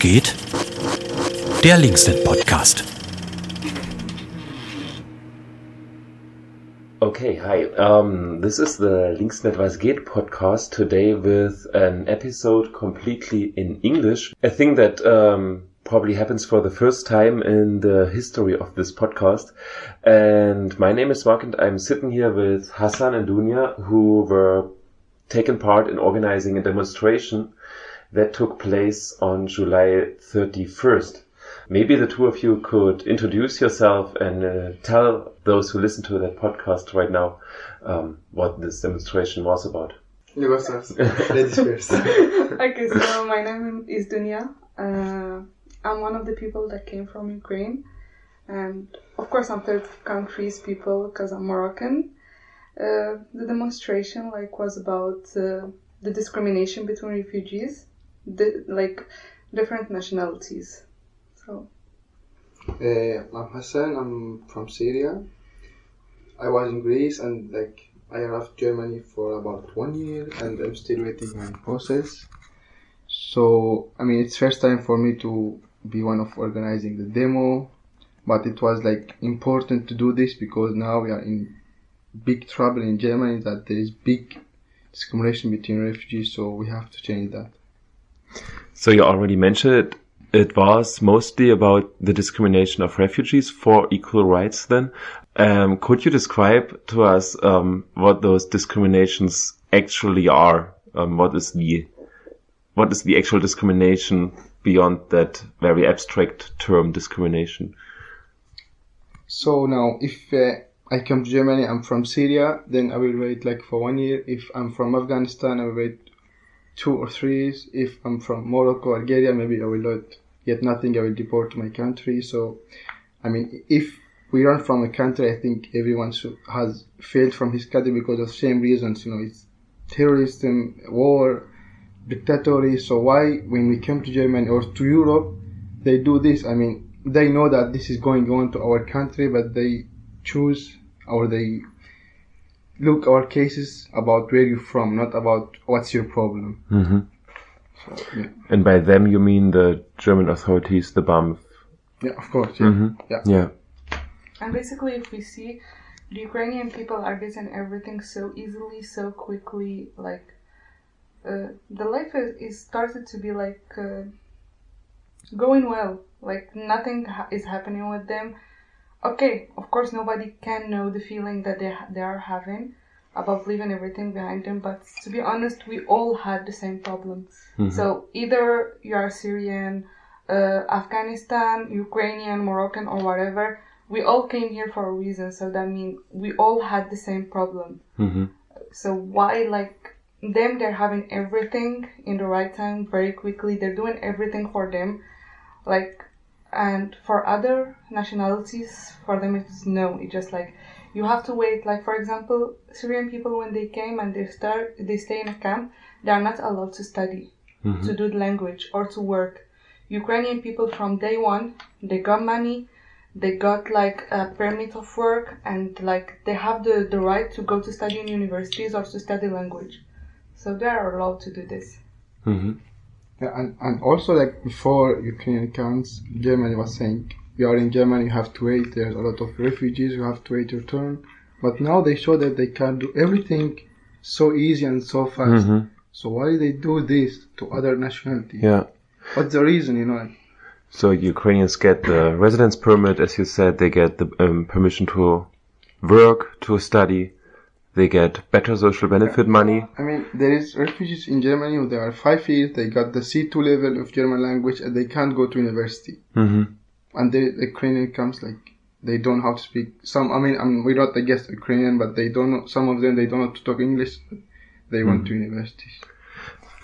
Geht? Der Linksnet Podcast. Okay, hi. Um, this is the Linksnet Was geht podcast today with an episode completely in English. A thing that um, probably happens for the first time in the history of this podcast. And my name is Mark and I'm sitting here with Hassan and Donia who were taken part in organizing a demonstration that took place on July 31st. Maybe the two of you could introduce yourself and uh, tell those who listen to that podcast right now um, what this demonstration was about. You go first. Ladies first. okay, so my name is Donia. Uh, I'm one of the people that came from Ukraine, and of course I'm third countries people because I'm Moroccan. Uh, the demonstration like was about uh, the discrimination between refugees, the, like different nationalities. So Uh, I'm Hassan. I'm from Syria. I was in Greece and like I left Germany for about one year and I'm still waiting my process. So I mean it's first time for me to be one of organizing the demo, but it was like important to do this because now we are in big trouble in Germany that there is big discrimination between refugees, so we have to change that. So you already mentioned it. Was mostly about the discrimination of refugees for equal rights then. Um, could you describe to us um, what those discriminations actually are? Um, what is the what is the actual discrimination beyond that very abstract term discrimination? So now, if uh, I come to Germany, I'm from Syria, then I will wait like for one year. If I'm from Afghanistan, I will wait two or three. If I'm from Morocco, Algeria, maybe I will not get nothing. I will deport to my country. So, I mean, if we run from a country, I think everyone should, has failed from his country because of same reasons. You know, it's terrorism, war, dictatorship. So why, when we come to Germany or to Europe, they do this? I mean, they know that this is going on to our country, but they choose or they look our cases about where you're from, not about what's your problem. Mm-hmm. So, yeah. And by them you mean the German authorities, the BAMF. Yeah, of course. Yeah. Mhm. Yeah. Yeah. and basically, if we see the Ukrainian people are getting everything so easily, so quickly, like uh, the life is, is started to be like uh, going well. Like nothing ha- is happening with them. Okay, of course, nobody can know the feeling that they they are having about leaving everything behind them. But to be honest, we all had the same problem. So either you are Syrian, uh, Afghanistan, Ukrainian, Moroccan, or whatever. We all came here for a reason. So that means we all had the same problem. hmm So why like them? They're having everything in the right time, very quickly. They're doing everything for them, like, and for other nationalities, for them it's no. It's just like you have to wait. Like for example, Syrian people when they came and they start, they stay in a camp. They are not allowed to study, to do the language or to work. Ukrainian people from day one, they got money, they got like a permit of work and like they have the, the right to go to study in universities or to study language. So they are allowed to do this. hmm Yeah, and, and also like before Ukrainian counts, Germany was saying you are in Germany, you have to wait. There's a lot of refugees, you have to wait your turn. But now they show that they can do everything so easy and so fast. hmm So why they do this to other nationalities? Yeah. What's the reason? You know, So Ukrainians get the residence permit, as you said. They get the um, permission to work, to study. They get better social benefit money. I mean, there is refugees in Germany who they are five years. They got the C2 level of German language and they can't go to university. hmm and the Ukrainian comes like they don't know how to speak. Some, I mean, I mean, we're not against Ukrainian, but they don't know. Some of them they don't know to talk English. But they went to universities.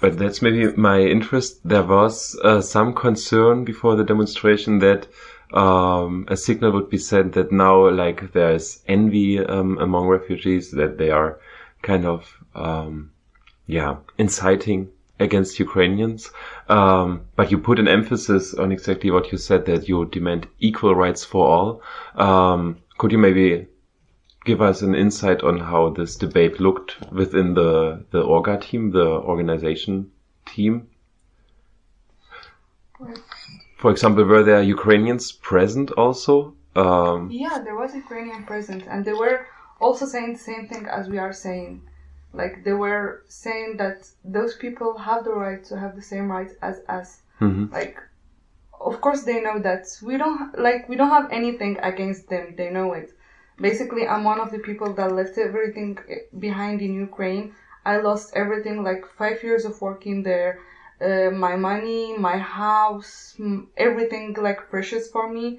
But that's maybe my interest. There was uh, some concern before the demonstration that um, a signal would be sent that now, like, there's envy um, among refugees that they are kind of, um, yeah, inciting against Ukrainians. Um, but you put an emphasis on exactly what you said that you demand equal rights for all. Um, could you maybe give us an insight on how this debate looked within the the Orga team, the organization team? For example, were there Ukrainians present also? Um, Yeah, there was Ukrainian present, and they were also saying the same thing as we are saying. Like they were saying that those people have the right to have the same rights as us. mhm. Like, of course they know that we don't like we don't have anything against them. They know it. Basically, I'm one of the people that left everything behind in Ukraine. I lost everything, like five years of working there, uh, my money, my house, everything like precious for me.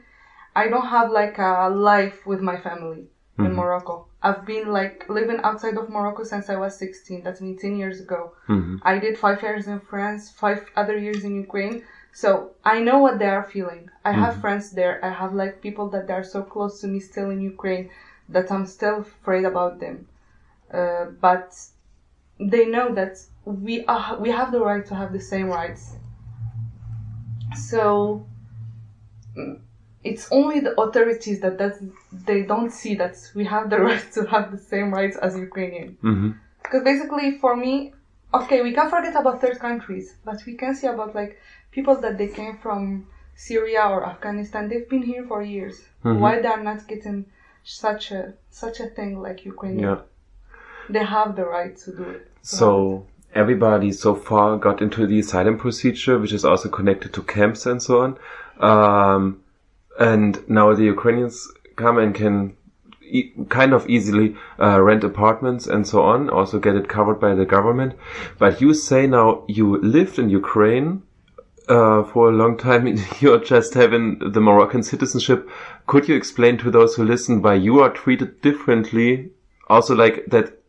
I don't have like a life with my family in Morocco. I've been like living outside of Morocco since I was 16. That's been 10 years ago. Mhm. I did five years in France, five other years in Ukraine. So I know what they are feeling. I have friends there. I have like people that they are so close to me still in Ukraine that I'm still afraid about them. Uh, but they know that we are, we have the right to have the same rights. So it's only the authorities that does they don't see that we have the right to have the same rights as Ukrainian. Mhm. Because basically, for me, okay, we can forget about third countries, but we can see about like people that they came from Syria or Afghanistan. They've been here for years. Why they are not getting such a such a thing like Ukrainian? Yeah. They have the right to do it. So everybody so far got into the asylum procedure, which is also connected to camps and so on. Um, and now the Ukrainians come and can e- kind of easily uh, rent apartments and so on, also get it covered by the government. But you say now you lived in Ukraine uh, for a long time. You're just having the Moroccan citizenship. Could you explain to those who listen why you are treated differently? Also, like that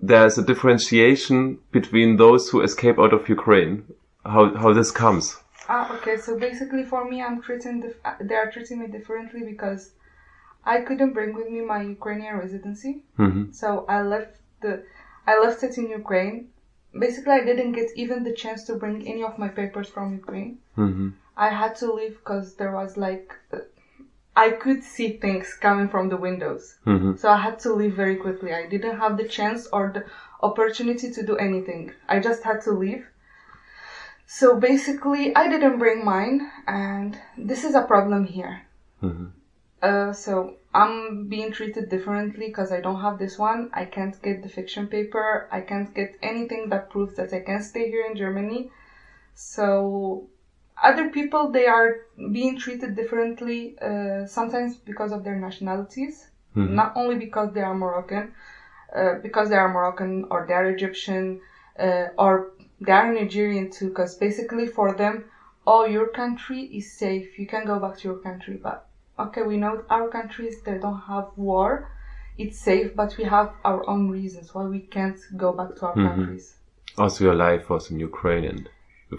there's a differentiation between those who escape out of Ukraine. How how this comes? Ah, okay. So basically, for me, I'm treating uh, they are treating me differently because I couldn't bring with me my Ukrainian residency. hmm So I left the I left it in Ukraine. Basically, I didn't get even the chance to bring any of my papers from Ukraine. hmm I had to leave because there was like uh, I could see things coming from the windows. hmm So I had to leave very quickly. I didn't have the chance or the opportunity to do anything. I just had to leave. So basically, I didn't bring mine, and this is a problem here. hmm Uh, so I'm being treated differently because I don't have this one. I can't get the fiction paper. I can't get anything that proves that I can stay here in Germany. So other people they are being treated differently. Uh, sometimes because of their nationalities, not only because they are Moroccan, uh, because they are Moroccan or they are Egyptian uh, or they are Nigerian too. Because basically for them, oh, your country is safe. You can go back to your country, but okay, we know our countries they don't have war. It's safe, but we have our own reasons why we can't go back to our countries. Also, your life was in Ukraine, and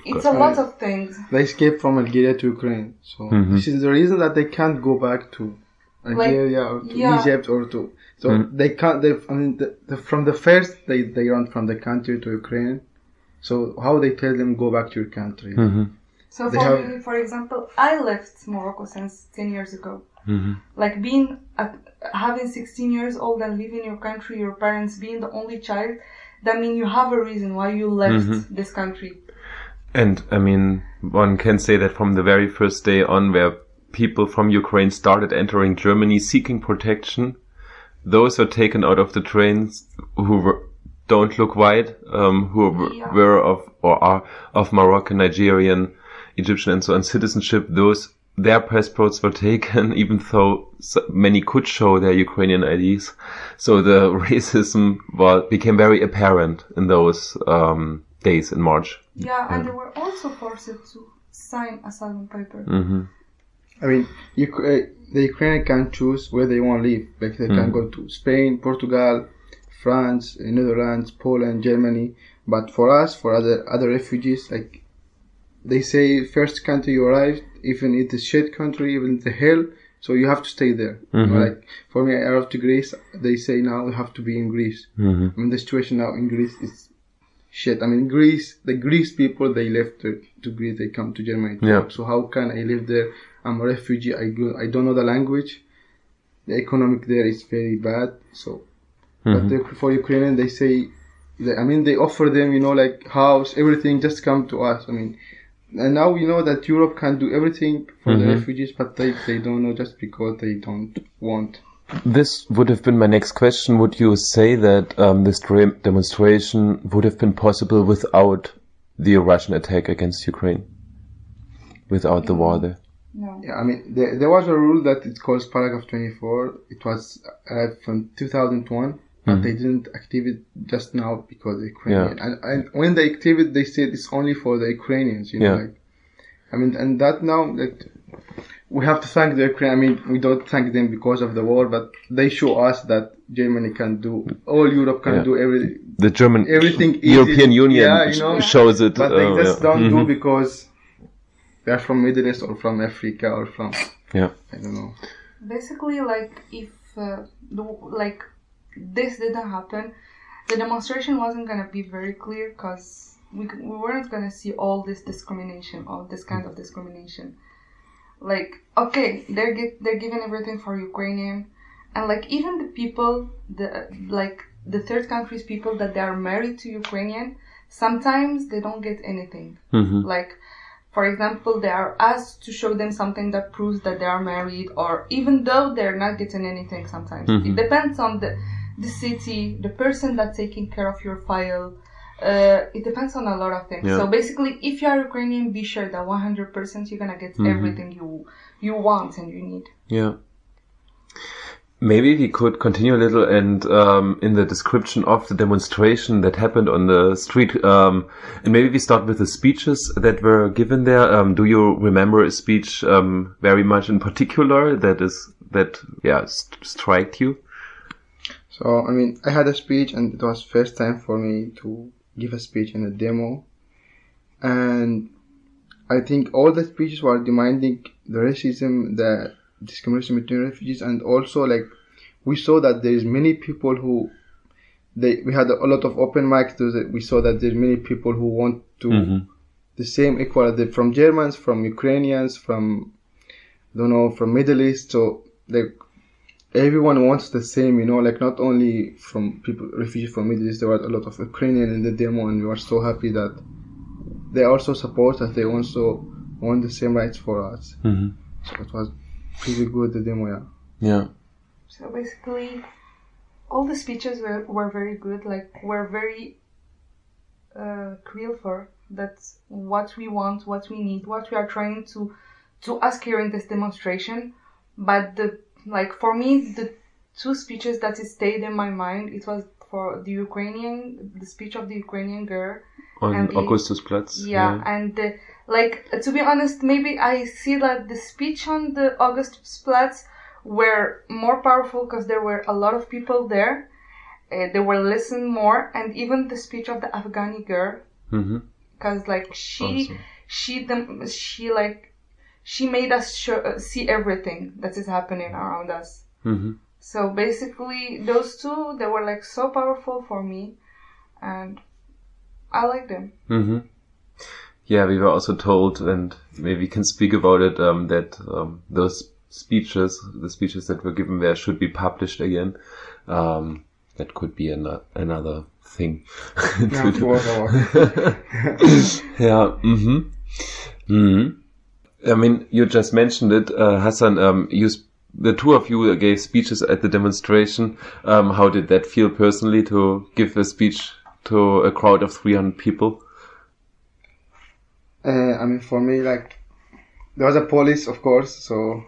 It's a lot of things. They escaped from Algeria to Ukraine. So mm-hmm. this is the reason that they can't go back to Algeria or to yeah. Egypt or to. So mm-hmm. they can't. They, I mean, the, the, from the first they they run from the country to Ukraine. So how they tell them go back to your country? Mm-hmm. So They for have- me, for example, I left Morocco since ten years ago. Mhm. Like being at, having sixteen years old and leaving your country, your parents being the only child, that means you have a reason why you left this country. And I mean, one can say that from the very first day on, where people from Ukraine started entering Germany seeking protection, those are taken out of the trains who were, don't look white, um, who were, Yeah. were of or are of Moroccan, Nigerian, Egyptian, and so on citizenship. Those their passports were taken, even though many could show their Ukrainian IDs. So the racism was, became very apparent in those um, days in March. Yeah, and they were also forced to sign asylum paper. hmm I mean, you, uh, the Ukrainian can choose where they want to live. Like they can go to Spain, Portugal, France, uh, Netherlands, Poland, Germany. But for us, for other other refugees, like they say, first country you arrive, even if it's a shit country, even the hell, so you have to stay there. You know, like for me, I arrived to Greece. They say now you have to be in Greece. hmm I mean, the situation now in Greece is shit. I mean, Greece, the Greece people, they left to, to Greece, they come to Germany. Yeah. So how can I live there? I'm a refugee. I go, I don't know the language. The economic there is very bad. So, but the, for Ukrainian, they say, they, I mean, they offer them, you know, like house, everything. Just come to us. I mean, and now we know that Europe can do everything for the Mhm. refugees, but they, they don't know just because they don't want. This would have been my next question. Would you say that um, this dre- demonstration would have been possible without the Russian attack against Ukraine? Without the war there? No. Yeah, I mean, there, there was a rule that it calls paragraph 24. It was uh, from 2001, but Mhm. they didn't activate it just now because the Ukrainian. And, and when they activate, they said it's only for the Ukrainians. You know, Yeah. like, I mean, and that now that we have to thank the Ukraine. I mean, we don't thank them because of the war, but they show us that Germany can do, all Europe can Yeah. do every, The German everything. easy. European Union Yeah, you know, shows it. but they uh, just yeah. don't do Mhm. because they're from Middle East or from Africa or from Yeah. I don't know. Basically, like if uh, the, like this didn't happen, the demonstration wasn't gonna be very clear because we we weren't gonna see all this discrimination, all this kind of discrimination. Like okay, they're get, they're giving everything for Ukrainian, and like even the people, the like the third countries people that they are married to Ukrainian, sometimes they don't get anything. Mhm. Like, for example, they are asked to show them something that proves that they are married, or even though they're not getting anything sometimes. Mhm. It depends on the, the city, the person that's taking care of your file. Uh, it depends on a lot of things. Yeah. So basically, if you are Ukrainian, be sure that 100% you're gonna get Mhm. everything you you want and you need. Yeah. Maybe we could continue a little and um, in the description of the demonstration that happened on the street, um, and maybe we start with the speeches that were given there. Um, do you remember a speech um, very much in particular that is that yeah st- striked you? So I mean, I had a speech, and it was first time for me to give a speech in a demo, and I think all the speeches were demanding the racism, the discrimination between refugees, and also like we saw that there is many people who they we had a lot of open mics. We saw that there's many people who want to Mhm. the same equality from Germans, from Ukrainians, from I don't know, from Middle East. So like everyone wants the same, you know, like not only from people refugees from Middle East, there was a lot of Ukrainian in the demo, and we were so happy that they also support us. They also want the same rights for us. Mm-hmm. So it was pretty good the demo, yeah. Yeah. So basically, all the speeches were, were very good. Like were very uh, real for that's what we want, what we need, what we are trying to to ask here in this demonstration. But the like for me, the two speeches that stayed in my mind, it was for the Ukrainian, the speech of the Ukrainian girl On the- Augustusplatz. yeah, and the, like to be honest, maybe I see that the speech on the Augustplatz were more powerful because there were a lot of people there. Uh, they were listening more, and even the speech of the Afghani girl, Mm-hmm. because like she, Awesome. she, them, she like, she made us show, uh, see everything that is happening around us. Mm-hmm. So basically, those two they were like so powerful for me, and I like them. hmm Yeah, we were also told, and maybe we can speak about it, um, that um, those speeches, the speeches that were given there, should be published again. Um, that could be an- another thing. Yeah, to do. was our- yeah. hmm hmm I mean, you just mentioned it, uh, Hassan. Um, you, sp- the two of you gave speeches at the demonstration. Um, how did that feel personally to give a speech to a crowd of 300 people? Uh, I mean, for me, like, there was a police, of course, so,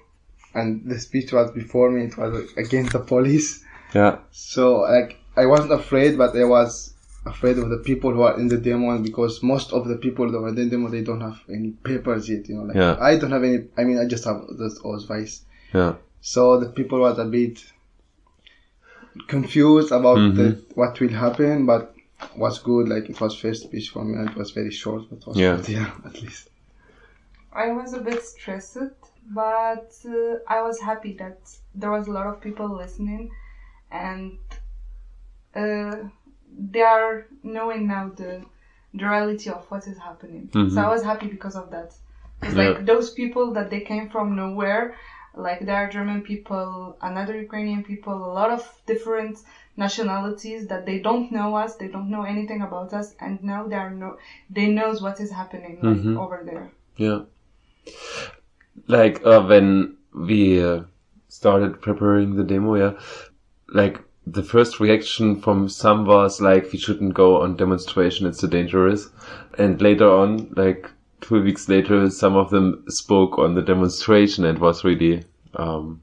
and the speech was before me, it was against the police. Yeah. So, like, I wasn't afraid, but I was afraid of the people who are in the demo because most of the people that were in the demo, they don't have any papers yet, you know, like, Yeah. I don't have any, I mean, I just have this Ausweis. Yeah. So the people was a bit confused about Mhm. the, what will happen, but was good. Like it was first speech for me, and it was very short, but was Yeah. good, yeah, at least. I was a bit stressed, but uh, I was happy that there was a lot of people listening, and uh, they are knowing now the the reality of what is happening. Mhm. So I was happy because of that. It's Yeah. like those people that they came from nowhere, Like there are German people, another Ukrainian people, a lot of different nationalities that they don't know us, they don't know anything about us, and now they are no, they knows what is happening like, Mhm. over there. Yeah. Like uh, when we uh, started preparing the demo, yeah, like the first reaction from some was like, we shouldn't go on demonstration, it's too dangerous. And later on, like two weeks later, some of them spoke on the demonstration and it was really, um,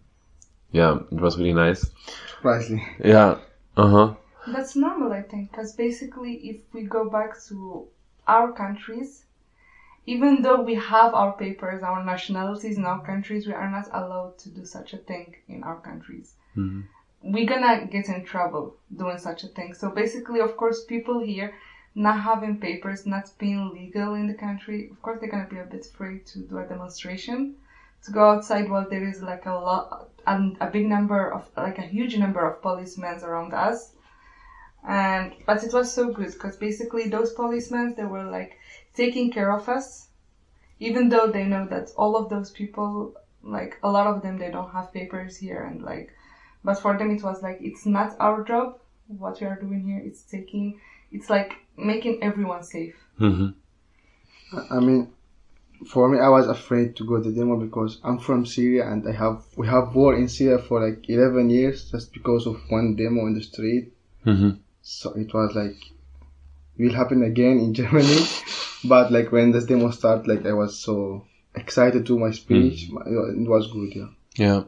yeah, it was really nice. Surprisingly. Yeah. Uh huh. That's normal, I think, because basically, if we go back to our countries, even though we have our papers, our nationalities in our countries, we are not allowed to do such a thing in our countries. Mhm. We're gonna get in trouble doing such a thing. So basically, of course, people here not having papers, not being legal in the country, of course, they're gonna be a bit afraid to do a demonstration, to go outside while there is like a lot, and a big number of, like a huge number of policemen around us and but it was so good because basically those policemen they were like taking care of us even though they know that all of those people like a lot of them they don't have papers here and like but for them it was like it's not our job what we are doing here it's taking it's like making everyone safe hmm I mean, for me, I was afraid to go to the demo because I'm from Syria and I have we have war in Syria for like 11 years just because of one demo in the street. hmm So it was like will happen again in Germany. But like when this demo started, like I was so excited to my speech. It was good, yeah. Yeah.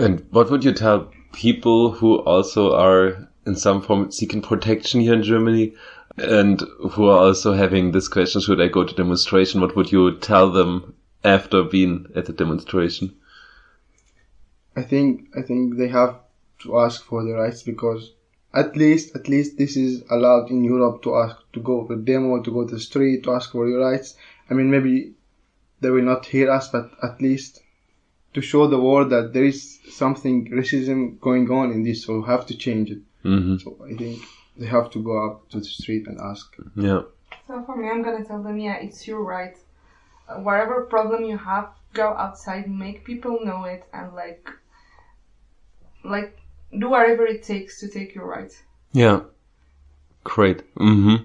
And what would you tell people who also are in some form seeking protection here in Germany and who are also having this question, should I go to demonstration? What would you tell them after being at the demonstration? I think I think they have to ask for the rights because at least at least this is allowed in Europe to ask to go to demo to go to the street to ask for your rights. I mean maybe they will not hear us, but at least to show the world that there is something racism going on in this, so we have to change it. hmm So I think they have to go up to the street and ask. Yeah. so for me i'm gonna tell them yeah it's your right uh, whatever problem you have go outside make people know it and like like do whatever it takes to take your right Yeah. Great. hmm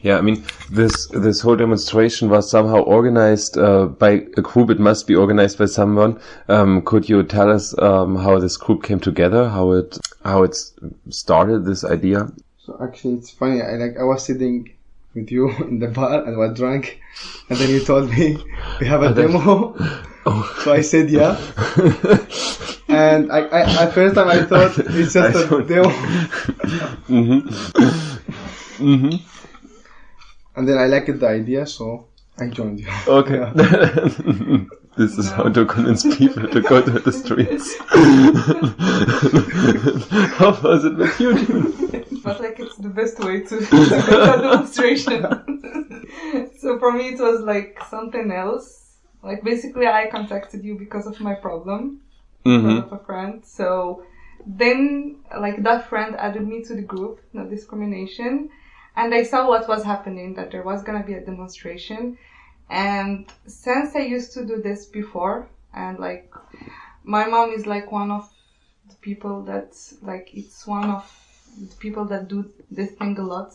Yeah, I mean, this this whole demonstration was somehow organized uh, by a group. It must be organized by someone. Um, could you tell us um, how this group came together? How it how it started? This idea? So actually, it's funny. I like I was sitting with you in the bar and was drunk, and then you told me we have a demo. Oh. So I said yeah, and I, I at first time I thought it's just I a demo, hmm hmm and then I liked the idea, so I joined you. Okay. Yeah. this is how to convince people to go to the streets. how was it with you? June? but like it's the best way to, to get a demonstration. so for me, it was like something else. Like basically, I contacted you because of my problem hmm of a friend. So then, like that friend added me to the group, no discrimination, and I saw what was happening. That there was gonna be a demonstration, and since I used to do this before, and like my mom is like one of the people that like it's one of the people that do this thing a lot.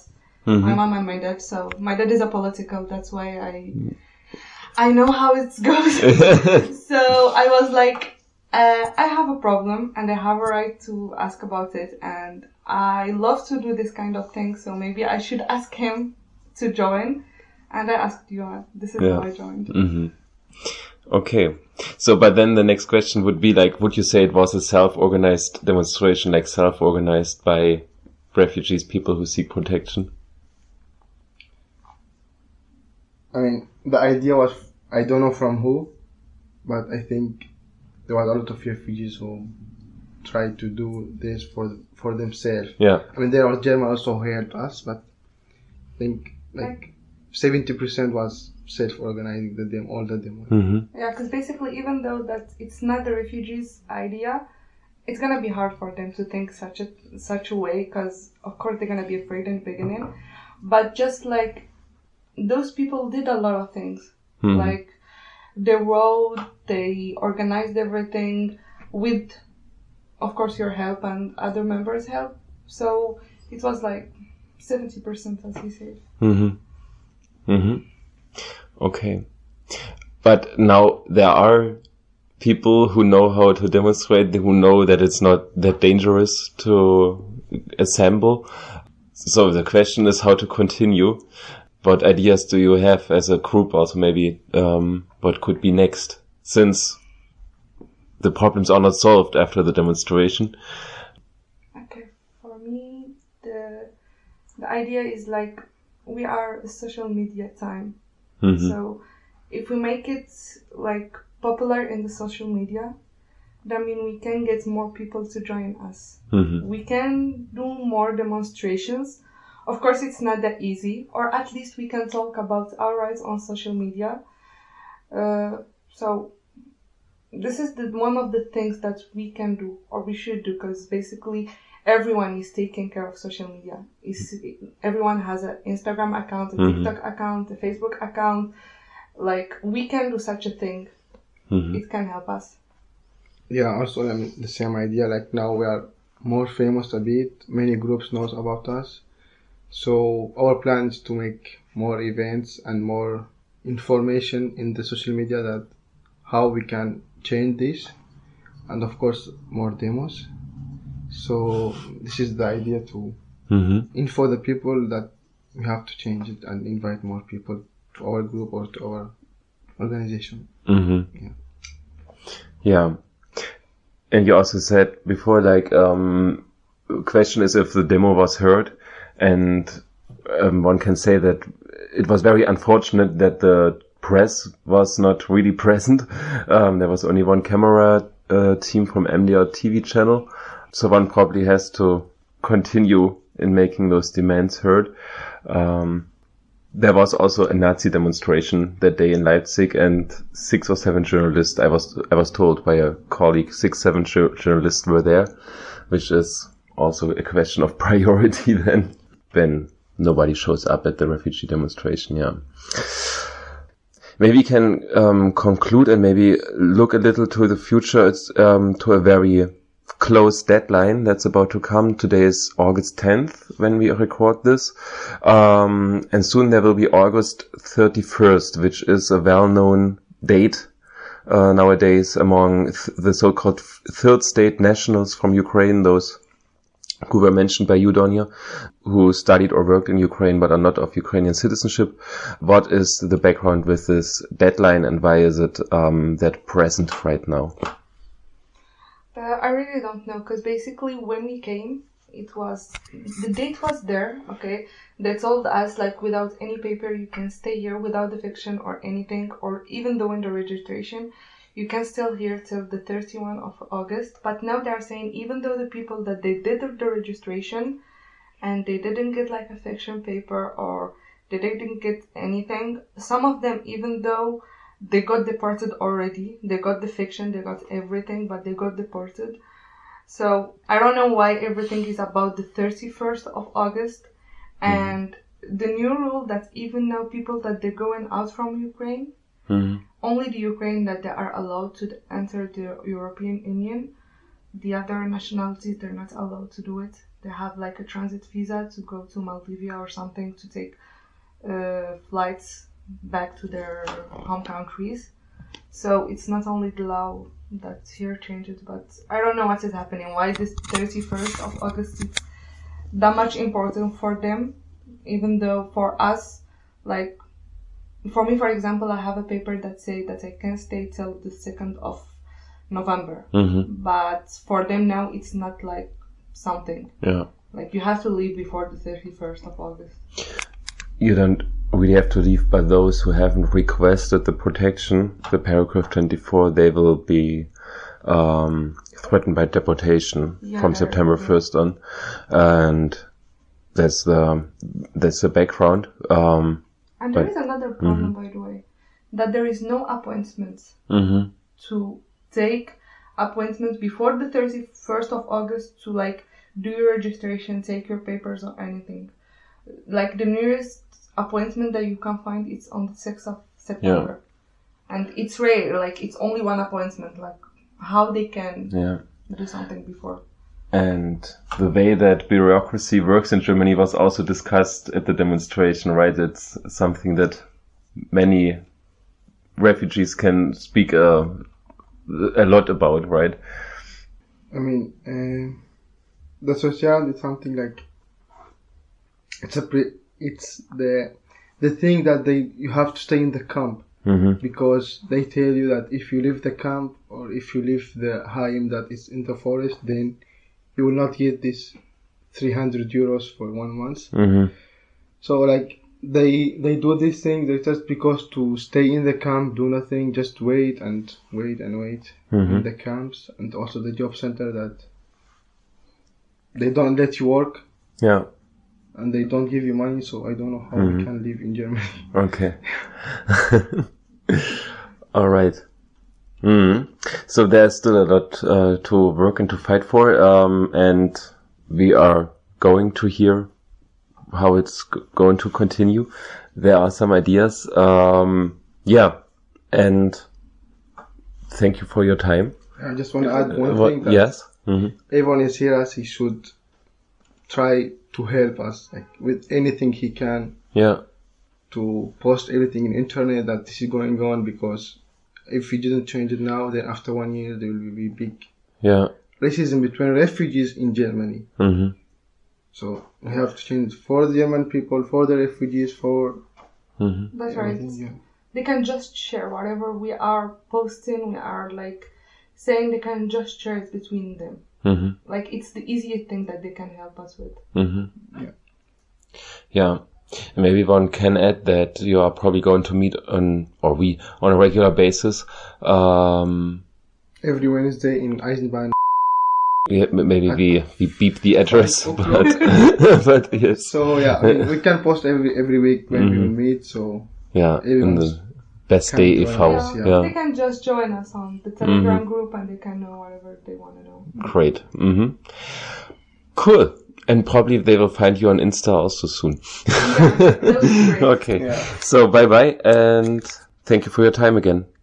My hmm mom and my dad. So my dad is a political. That's why I I know how it goes. so I was like, uh, I have a problem and I have a right to ask about it. And I love to do this kind of thing. So maybe I should ask him to join. And I asked you. uh, This is Yeah. how I joined. hmm Okay. So, but then the next question would be like, would you say it was a self-organized demonstration, like self-organized by refugees, people who seek protection? I mean, the idea was I don't know from who, but I think there was a lot of refugees who tried to do this for for themselves. Yeah. I mean, there were Germans also who helped us, but I think like seventy percent was self-organizing the demo, all the demo. hmm Yeah, because basically, even though that it's not the refugees' idea, it's gonna be hard for them to think such a such a way. Because of course they're gonna be afraid in the beginning, but just like those people did a lot of things, Hmm. like they wrote, they organized everything with, of course, your help and other members' help. So it was like 70% as he said. Mm-hmm. Mm-hmm. Okay. But now there are people who know how to demonstrate, who know that it's not that dangerous to assemble. So the question is how to continue. What ideas do you have as a group also maybe, um, what could be next since the problems are not solved after the demonstration? Okay, for me, the the idea is like we are a social media time. Mhm. So if we make it like popular in the social media, that mean we can get more people to join us. Mhm. We can do more demonstrations. Of course, it's not that easy, or at least we can talk about our rights on social media. Uh, so this is the, one of the things that we can do or we should do because basically everyone is taking care of social media. Is everyone has an Instagram account, a Mhm. TikTok account, a Facebook account. Like we can do such a thing. Mhm. It can help us. Yeah, also I mean, the same idea. Like now we are more famous a bit. Many groups knows about us. So our plan is to make more events and more information in the social media that how we can change this, and of course more demos. So this is the idea to Mhm. info the people that we have to change it and invite more people to our group or to our organization. Mhm. Yeah. Yeah. And you also said before, like, um, question is if the demo was heard, and um, one can say that it was very unfortunate that the press was not really present. Um, there was only one camera uh, team from MDR TV channel, so one probably has to continue in making those demands heard. Um, there was also a Nazi demonstration that day in Leipzig, and six or seven journalists, I was I was told by a colleague, six seven jour- journalists were there, which is also a question of priority then when nobody shows up at the refugee demonstration. Yeah. Maybe we can um, conclude and maybe look a little to the future. It's um, to a very close deadline that's about to come. Today is August 10th when we record this. Um, and soon there will be August 31st, which is a well-known date uh, nowadays among th- the so-called third state nationals from Ukraine, those who were mentioned by you, Donia, who studied or worked in Ukraine but are not of Ukrainian citizenship. What is the background with this deadline and why is it um, that present right now? Uh, I really don't know because basically when we came, it was the date was there. Okay, they told us like without any paper you can stay here without the fiction or anything, or even doing the registration, you can still hear till the 31 of August. But now they are saying even though the people that they did the registration and they didn't get like a fiction paper or they didn't get anything, some of them even though they got deported already. They got the fiction, they got everything, but they got deported. So I don't know why everything is about the 31st of August. And the new rule that even now people that they're going out from Ukraine, Mhm. Only the Ukraine that they are allowed to enter the European Union. The other nationalities they're not allowed to do it. They have like a transit visa to go to Moldavia or something to take uh, flights back to their home countries. So it's not only the law that's here changed, but I don't know what is happening. Why is this 31st of August is that much important for them, even though for us, like for me, for example, I have a paper that say that I can stay till the second of November, Mhm. but for them now it's not like something Yeah. like you have to leave before the 31st of August. You don't really have to leave, but those who haven't requested the protection, the paragraph 24, they will be um, threatened by deportation Yeah, from September 1st on. And that's the, that's the background. Um, And there But- is another problem, by the way, that there is no appointments mhm. to take appointments before the 31st of August to like do your registration, take your papers or anything. Like the nearest appointment that you can find is on the 6th of September. and it's rare. Like it's only one appointment. Like how they can Yeah. do something before. And the way that bureaucracy works in Germany was also discussed at the demonstration, right? It's something that many refugees can speak uh, a lot about, right? I mean, uh, the social is something like it's a pre- it's the the thing that they you have to stay in the camp Mm-hmm. because they tell you that if you leave the camp or if you leave the Heim that is in the forest, then you will not get this 300 euros for one month. Mm-hmm. So like they they do this thing they just because to stay in the camp, do nothing, just wait and wait and wait Mm-hmm. in the camps and also the job center that they don't let you work Yeah. and they don't give you money. So I don't know how Mhm. we can live in Germany. Okay. All right. Mm. So there's still a lot uh, to work and to fight for, um, and we are going to hear how it's g- going to continue. There are some ideas. Um, yeah, and thank you for your time. I just want to add one Uh, thing that yes. hmm everyone is here as he should try to help us like with anything he can Yeah. to post everything in internet that this is going on because if we didn't change it now then after one year there will be big Yeah. racism between refugees in Germany hmm so we have to change for the German people for the refugees for hmm That's right. yeah. They can just share whatever we are posting. We are like saying they can just share it between them. hmm Like it's the easiest thing that they can help us with. hmm Yeah. Yeah. And Maybe one can add that you are probably going to meet on, or we, on a regular basis. Um, every Wednesday in Eisenbahn yeah, m- maybe we, we beep the address, Okay. but, but yes. so yeah I mean, we can post every every week when we Mhm. will meet so Yeah. In the best day join if us, how. yeah. Yeah. They can just join us on the Mm-hmm. Telegram group and they can know whatever they want to know. Great. hmm Cool. And probably they will find you on Insta also soon. Yeah, that would be great. okay. Yeah. So bye bye and thank you for your time again.